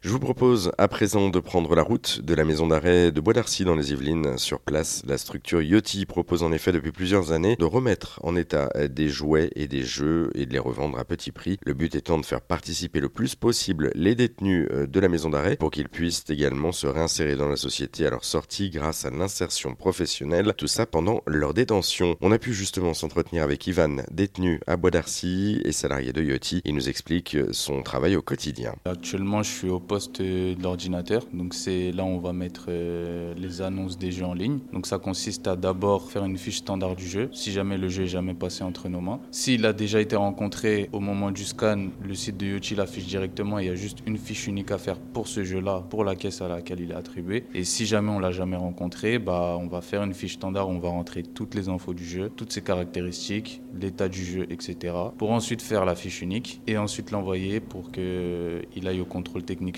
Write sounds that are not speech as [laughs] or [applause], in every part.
Je vous propose à présent de prendre la route de la maison d'arrêt de Bois d'Arcy dans les Yvelines. Sur place, la structure Yoti propose en effet depuis plusieurs années de remettre en état des jouets et des jeux et de les revendre à petit prix. Le but étant de faire participer le plus possible les détenus euh, de la maison d'arrêt pour qu'ils puissent également se réinsérer dans la société à leur sortie grâce à l'insertion professionnelle. Tout ça pendant leur détention. On a pu justement s'entretenir avec Ivan, détenu à Bois d'Arcy et salarié de Yoti. Il nous explique son travail au quotidien. Actuellement, je suis au poste d'ordinateur. Donc c'est là où on va mettre euh, les annonces des jeux en ligne. Donc ça consiste à d'abord faire une fiche standard du jeu, si jamais le jeu est jamais passé entre nos mains. S'il a déjà été rencontré au moment du scan, le site de Yoti l'affiche directement. Il y a juste une fiche unique à faire pour ce jeu-là, pour la caisse à laquelle il est attribué. Et si jamais on l'a jamais rencontré, bah on va faire une fiche standard. Où on va rentrer toutes les infos du jeu, toutes ses caractéristiques, l'état du jeu, etc. Pour ensuite faire la fiche unique et ensuite l'envoyer pour qu'il aille au contrôle technique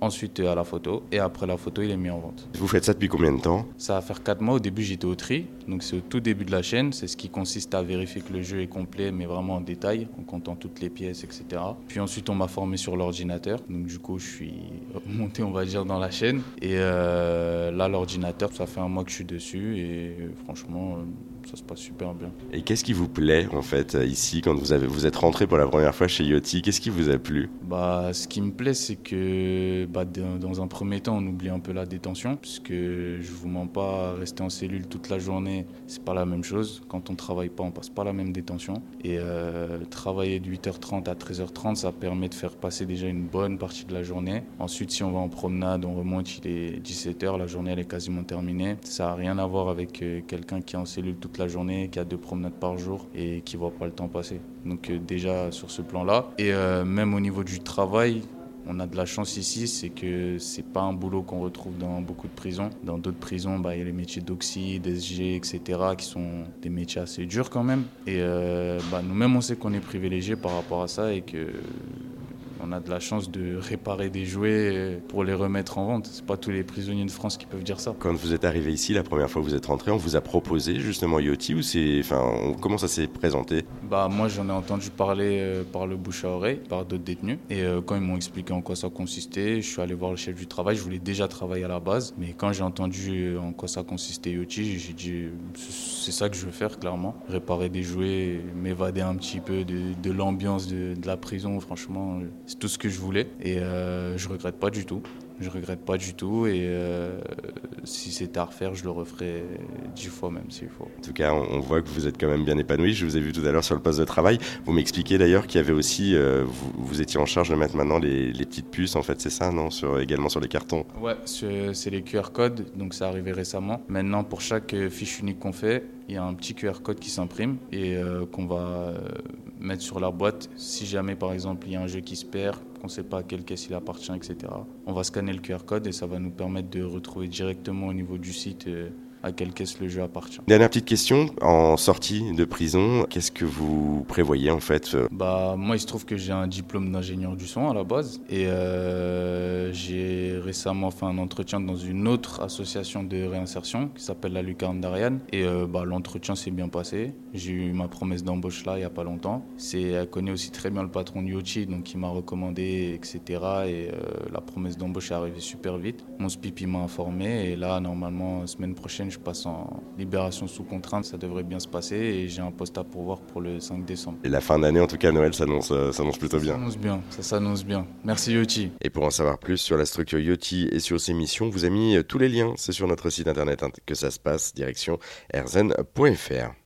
ensuite à la photo, et après la photo, il est mis en vente. Vous faites ça depuis combien de temps Ça va faire 4 mois. Au début, j'étais au tri, donc c'est au tout début de la chaîne. C'est ce qui consiste à vérifier que le jeu est complet, mais vraiment en détail, en comptant toutes les pièces, etc. Puis ensuite, on m'a formé sur l'ordinateur, donc du coup, je suis [laughs] monté, on va dire, dans la chaîne. Et euh, là, l'ordinateur, ça fait un mois que je suis dessus, et franchement, ça se passe super bien. Et qu'est-ce qui vous plaît, en fait, ici, quand vous, avez, vous êtes rentré pour la première fois chez Yoti Qu'est-ce qui vous a plu? Bah, Ce qui me plaît, c'est que bah, dans un premier temps, on oublie un peu la détention, puisque je vous mens pas, rester en cellule toute la journée, c'est pas la même chose. Quand on travaille pas, on passe pas la même détention. Et euh, travailler de 8h30 à 13h30, ça permet de faire passer déjà une bonne partie de la journée. Ensuite, si on va en promenade, on remonte, il est 17h, la journée elle est quasiment terminée. Ça n'a rien à voir avec euh, quelqu'un qui est en cellule toute la journée, qui a deux promenades par jour et qui voit pas le temps passer. Donc euh, déjà sur ce plan-là. Et même au niveau du travail, on a de la chance ici, c'est que c'est pas un boulot qu'on retrouve dans beaucoup de prisons. Dans d'autres prisons, bah, il y a les métiers d'oxy, d'SG, etc., qui sont des métiers assez durs quand même. Et euh, bah, nous-mêmes, on sait qu'on est privilégiés par rapport à ça et que on a de la chance de réparer des jouets pour les remettre en vente. C'est pas tous les prisonniers de France qui peuvent dire ça. Quand vous êtes arrivé ici, la première fois que vous êtes rentré, on vous a proposé justement Yoti ou c'est, enfin, comment ça s'est présenté? Bah moi j'en ai entendu parler euh, par le bouche à oreille, par d'autres détenus. Et euh, quand ils m'ont expliqué en quoi ça consistait, je suis allé voir le chef du travail. Je voulais déjà travailler à la base, mais quand j'ai entendu euh, en quoi ça consistait Yoti, j'ai dit c'est ça que je veux faire clairement, réparer des jouets, m'évader un petit peu de, l'ambiance de, de la prison. Franchement, c'est tout ce que je voulais et euh, je regrette pas du tout. Je regrette pas du tout et euh, si c'était à refaire, je le referais dix fois même s'il faut. En tout cas, on voit que vous êtes quand même bien épanoui. Je vous ai vu tout à l'heure sur le poste de travail. Vous m'expliquez d'ailleurs qu'il y avait aussi, euh, vous, étiez en charge de mettre maintenant les, petites puces, en fait, c'est ça, non sur, Également sur les cartons Ouais, c'est les QR codes, donc ça arrivé récemment. Maintenant, pour chaque fiche unique qu'on fait, il y a un petit QR code qui s'imprime et qu'on va mettre sur la boîte. Si jamais, par exemple, il y a un jeu qui se perd, qu'on ne sait pas à quelle caisse il appartient, etc., on va scanner le QR code et ça va nous permettre de retrouver directement au niveau du site euh, à quelle caisse le jeu appartient. Dernière petite question, en sortie de prison, qu'est-ce que vous prévoyez en fait euh? Bah moi il se trouve que j'ai un diplôme d'ingénieur du son à la base et euh, j'ai récemment fait un entretien dans une autre association de réinsertion qui s'appelle la Lucarne d'Ariane et euh, bah, l'entretien s'est bien passé. J'ai eu ma promesse d'embauche là il n'y a pas longtemps. C'est, elle connaît aussi très bien le patron de Yochi donc il m'a recommandé etc. Et la promesse d'embauche est arrivée super vite. Mon SPIP m'a informé et là normalement semaine prochaine je passe en libération sous contrainte, ça devrait bien se passer et j'ai un poste à pourvoir pour le 5 décembre. Et la fin d'année, en tout cas, Noël s'annonce, euh, s'annonce plutôt bien. Ça s'annonce bien, ça s'annonce bien. Merci Yoti. Et pour en savoir plus sur la structure Yoti et sur ses missions, vous avez mis tous les liens, c'est sur notre site internet hein, que ça se passe, direction erzen.fr.